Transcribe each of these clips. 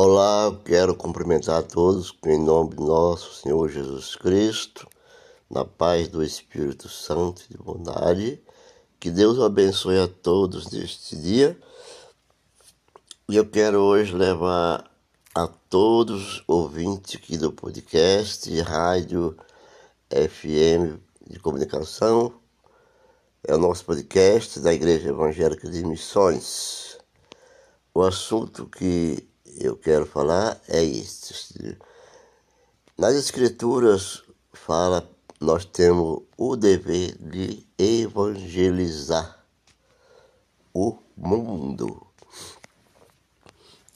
Olá, quero cumprimentar a todos em nome de nosso Senhor Jesus Cristo, na paz do Espírito Santo e de bondade. Que Deus abençoe a todos neste dia. E eu quero hoje levar a todos os ouvintes aqui do podcast, rádio FM de comunicação. É o nosso podcast da Igreja Evangélica de Missões. O assunto que eu quero falar é este. Nas Escrituras fala nós temos o dever de evangelizar o mundo.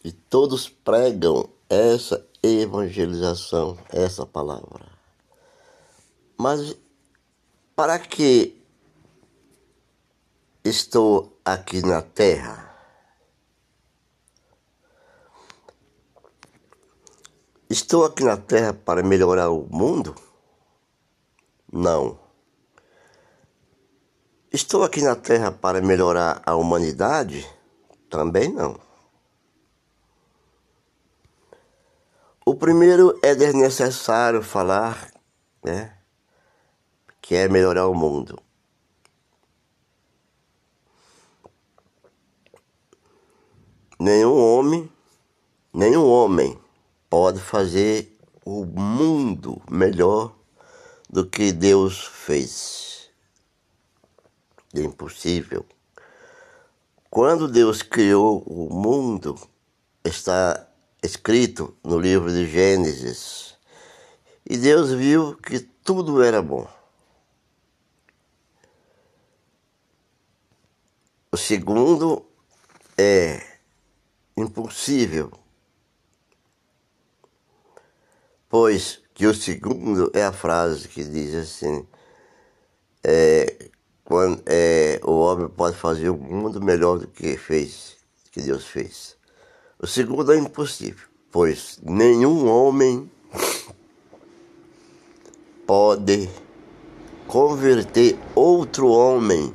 E todos pregam essa evangelização, essa palavra. Mas para que estou aqui na terra? Estou aqui na Terra para melhorar o mundo? Não. Estou aqui na Terra para melhorar a humanidade? Também não. O primeiro é desnecessário falar, né? Que é melhorar o mundo. Nenhum homem, nenhum homem pode fazer o mundo melhor do que Deus fez. É impossível. Quando Deus criou o mundo, está escrito no livro de Gênesis, e Deus viu que tudo era bom. O segundo é impossível Pois que o segundo é a frase que diz assim: é, quando, é, o homem pode fazer o mundo melhor do que fez, que Deus fez. O segundo é impossível, pois nenhum homem pode converter outro homem.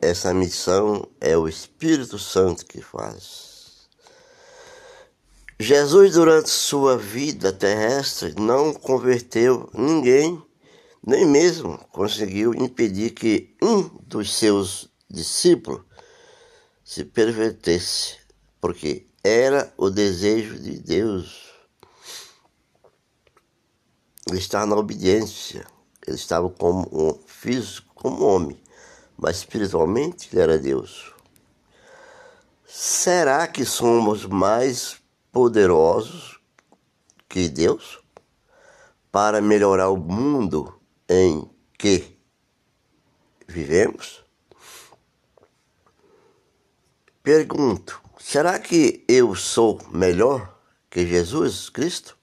Essa missão é o Espírito Santo que faz. Jesus, durante sua vida terrestre, não converteu ninguém, nem mesmo conseguiu impedir que um dos seus discípulos se pervertesse, porque era o desejo de Deus. Ele estava na obediência, ele estava como um físico, como homem, mas espiritualmente ele era Deus. Será que somos mais poderosos que Deus para melhorar o mundo em que vivemos? Pergunto: será que eu sou melhor que Jesus Cristo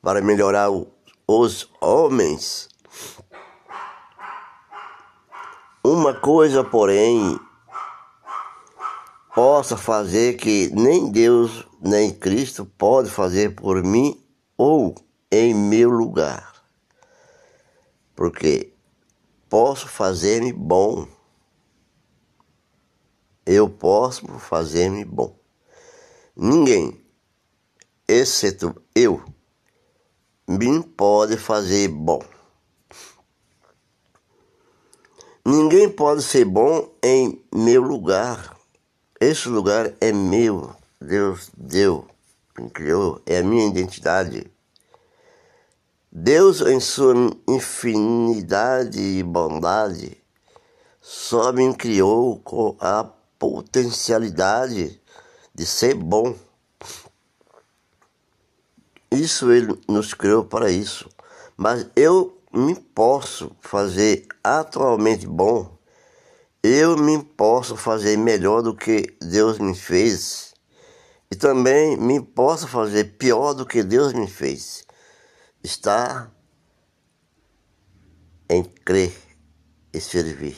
para melhorar os homens? Uma coisa, porém, possa fazer que nem Deus nem Cristo pode fazer por mim ou em meu lugar. Porque posso fazer-me bom. Eu posso fazer-me bom. Ninguém, exceto eu, me pode fazer bom. Ninguém pode ser bom em meu lugar. Esse lugar é meu. Deus deu, me criou, é a minha identidade. Deus, em sua infinidade e bondade, só me criou com a potencialidade de ser bom. Isso ele nos criou para isso. Mas eu me posso fazer atualmente bom. Eu me posso fazer melhor do que Deus me fez e também me posso fazer pior do que Deus me fez. Está em crer e servir.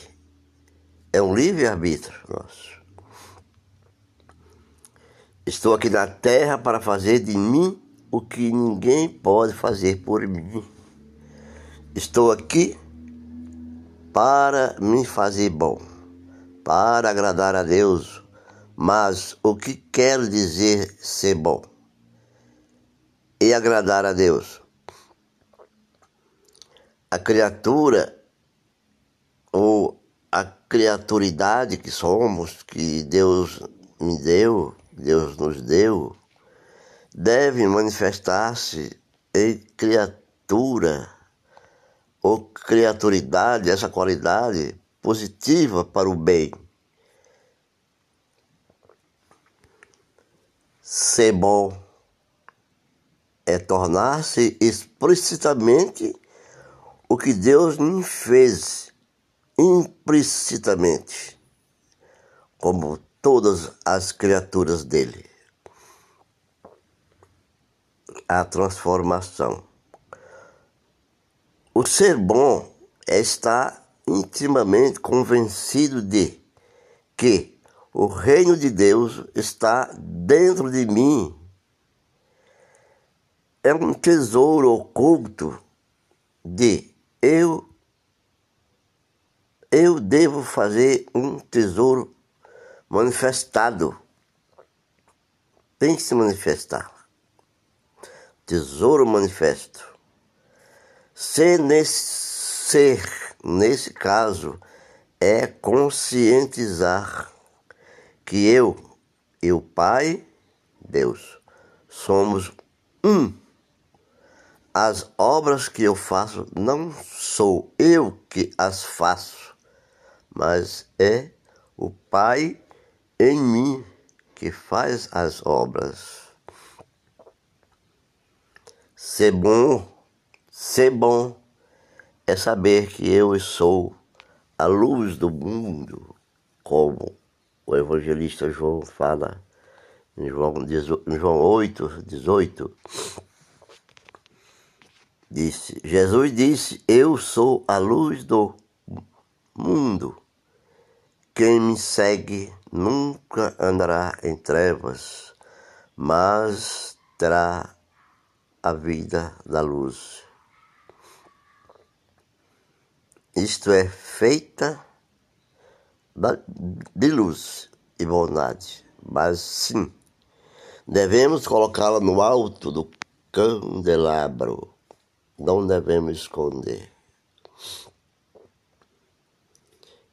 É um livre-arbítrio nosso. Estou aqui na terra para fazer de mim o que ninguém pode fazer por mim. Estou aqui para me fazer bom, para agradar a Deus, Mas o que quer dizer ser bom? E agradar a Deus. A criatura ou a criaturidade que somos, que Deus me deu, Deus nos deu, deve manifestar-se em criatura ou criaturidade, essa qualidade positiva para o bem. Ser bom é tornar-se explicitamente o que Deus me fez implicitamente, como todas as criaturas dele. A transformação. O ser bom é estar intimamente convencido de que o reino de Deus está dentro de mim. É um tesouro oculto de eu eu devo fazer um tesouro manifestado. Tem que se manifestar. Tesouro manifesto. Ser nesse ser, nesse caso, é conscientizar que eu e o Pai, Deus, somos um. As obras que eu faço não sou eu que as faço mas é o Pai em mim que faz as obras. Ser bom, ser bom é saber que eu sou a luz do mundo, como o evangelista João fala em João, em João 8, 18. Disse, Jesus disse, eu sou a luz do mundo. Quem me segue nunca andará em trevas, mas terá a vida da luz. Isto é feita de luz e bondade, mas sim, devemos colocá-la no alto do candelabro, não devemos esconder.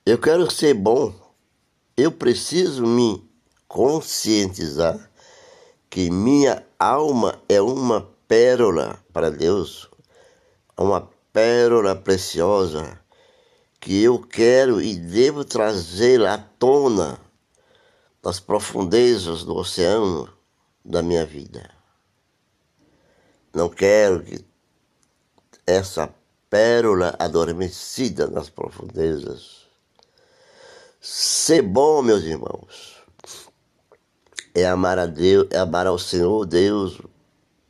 Eu quero ser bom. Eu preciso me conscientizar que minha alma é uma pérola para Deus, uma pérola preciosa que eu quero e devo trazê-la à tona das profundezas do oceano da minha vida. Não quero que essa pérola adormecida nas profundezas Ser bom, meus irmãos, é amar a Deus, é amar ao Senhor Deus,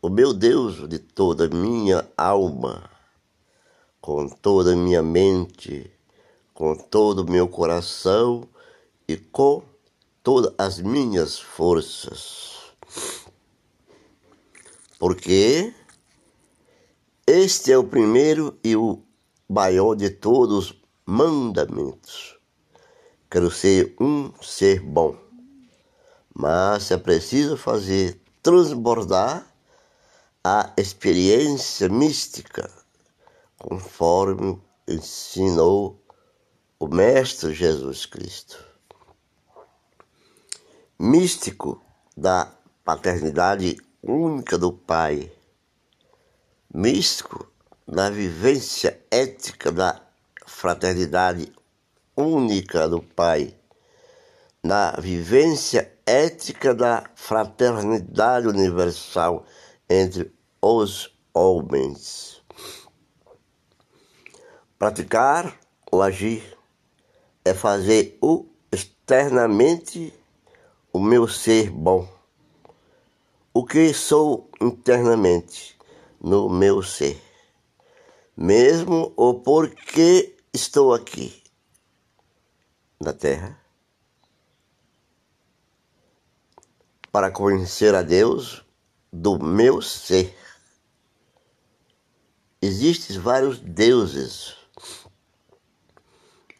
o meu Deus de toda a minha alma, com toda a minha mente, com todo o meu coração e com todas as minhas forças. Porque este é o primeiro e o maior de todos os mandamentos Quero ser um ser bom, mas é preciso fazer transbordar a experiência mística, conforme ensinou o Mestre Jesus Cristo. Místico da paternidade única do Pai, místico da vivência ética da fraternidade única do Pai, na vivência ética da fraternidade universal entre os homens. Praticar ou agir é fazer o externamente o meu ser bom. O que sou internamente no meu ser, mesmo o porquê estou aqui da terra para conhecer a Deus do meu ser. Existem vários deuses,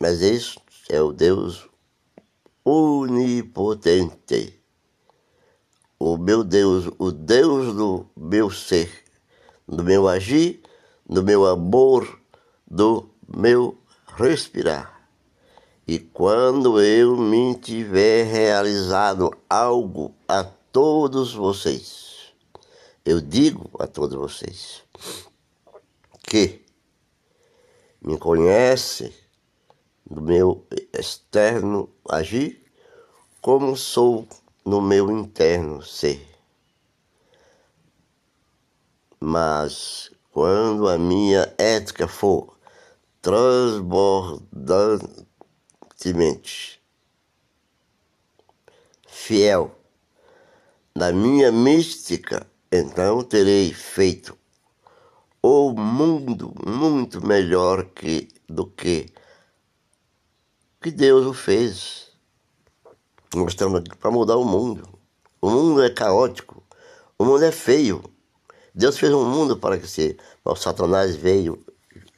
mas este é o Deus onipotente. O meu Deus, o Deus do meu ser, do meu agir, do meu amor, do meu respirar. E quando eu me tiver realizado algo a todos vocês, eu digo a todos vocês que me conhece do meu externo agir, como sou no meu interno ser. Mas quando a minha ética for transbordantemente fiel na minha mística, então terei feito o mundo muito melhor que, do que que Deus o fez. Nós estamos aqui para mudar o mundo. O mundo é caótico, o mundo é feio. Deus fez um mundo para que se o Satanás veio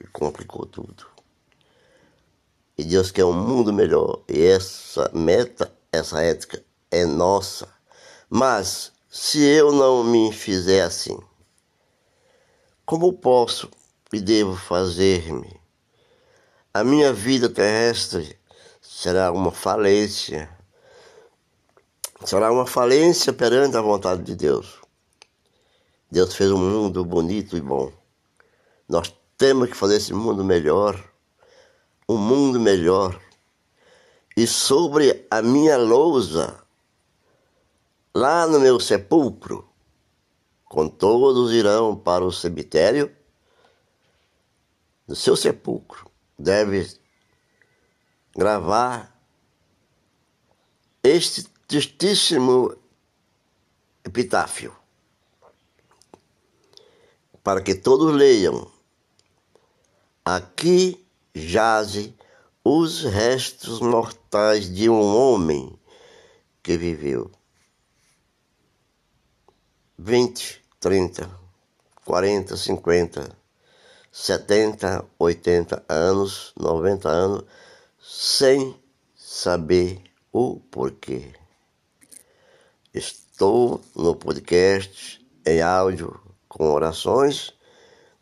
e complicou tudo. E Deus quer um mundo melhor. E essa meta, essa ética é nossa. Mas se eu não me fizer assim, como posso e devo fazer-me? A minha vida terrestre será uma falência. Será uma falência perante a vontade de Deus. Deus fez um mundo bonito e bom. Nós temos que fazer esse mundo melhor, um mundo melhor. E sobre a minha lousa, lá no meu sepulcro, com todos irão para o cemitério, no seu sepulcro deve gravar este tristíssimo epitáfio, para que todos leiam. Aqui jaze os restos mortais de um homem que viveu 20, 30, 40, 50, 70, 80 anos, 90 anos sem saber o porquê. Estou no podcast em áudio com orações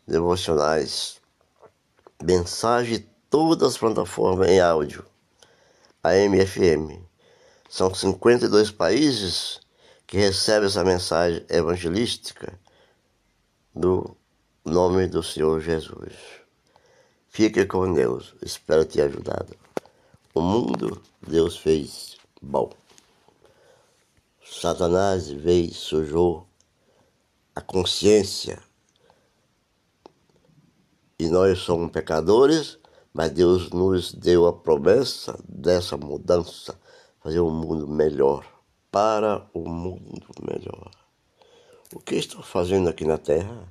devocionais, mensagem todas as plataformas em áudio, a MFM. São 52 países que recebem essa mensagem evangelística do nome do Senhor Jesus. Fique com Deus, espero ter ajudado. O mundo Deus fez bom. Satanás veio e sujou a consciência. E nós somos pecadores, mas Deus nos deu a promessa dessa mudança, fazer um mundo melhor, para o mundo melhor. O que estou fazendo aqui na Terra?